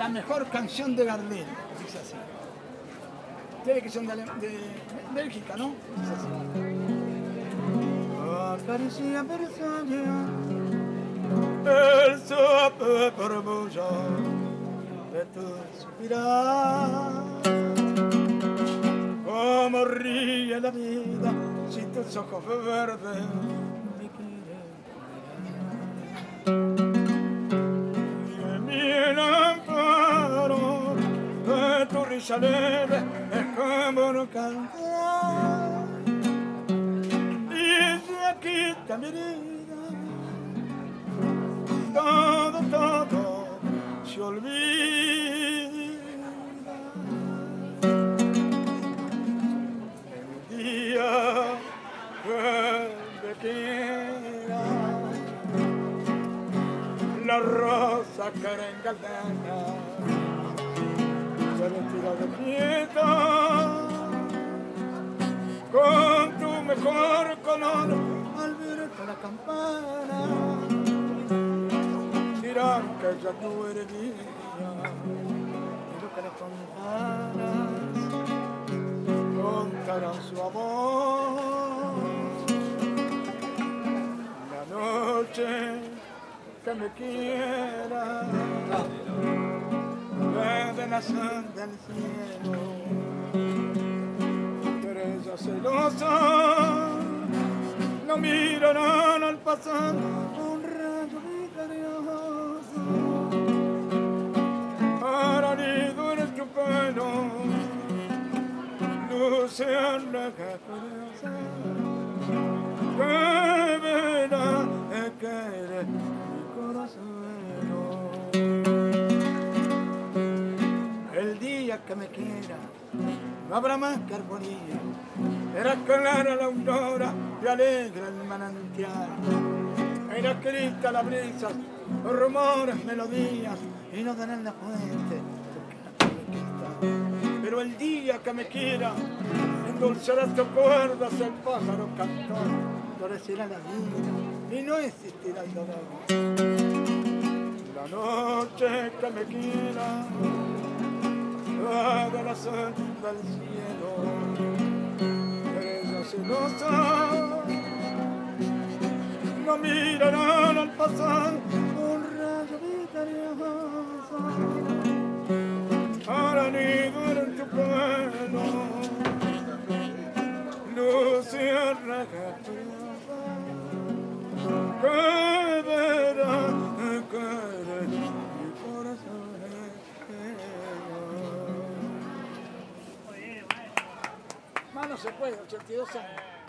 la mejor canción de Gardel. Dice así. Ustedes que son de, Bélgica, ¿no? Dice así. Acaricia el sope por bulla de tu suspirar. Como ríe la vida si tus ojos verdes me quieren de risa leve es como un cantar. Y se quita mi herida. Todo, todo se olvida. Día que quiera la rosa que era retira de quieta con tu mejor color al verte la campana. Dirán que ya tú eres mía lo que las campanas contarán su amor. La noche que me quiera la sal del cielo estrella celosa no mirarán al pasar un rayo misterioso para nido en tu pelo luciana que curiosa que me quiera no habrá más que armonía. Era clara la aurora y alegra el manantial. Era escrita la brisa, los rumores, melodías, y no darán la fuente. Pero el día que me quiera, endulzará tus cuerdas el pájaro cantor, florecerá la vida y no existirá el dolor. La noche que me quiera, haga la sal del cielo. Estrella celosa, no mirarán al pasar un rayo misterioso. Para nido en tu pelo, luciérnaga curiosa, Más no se puede, 82 años.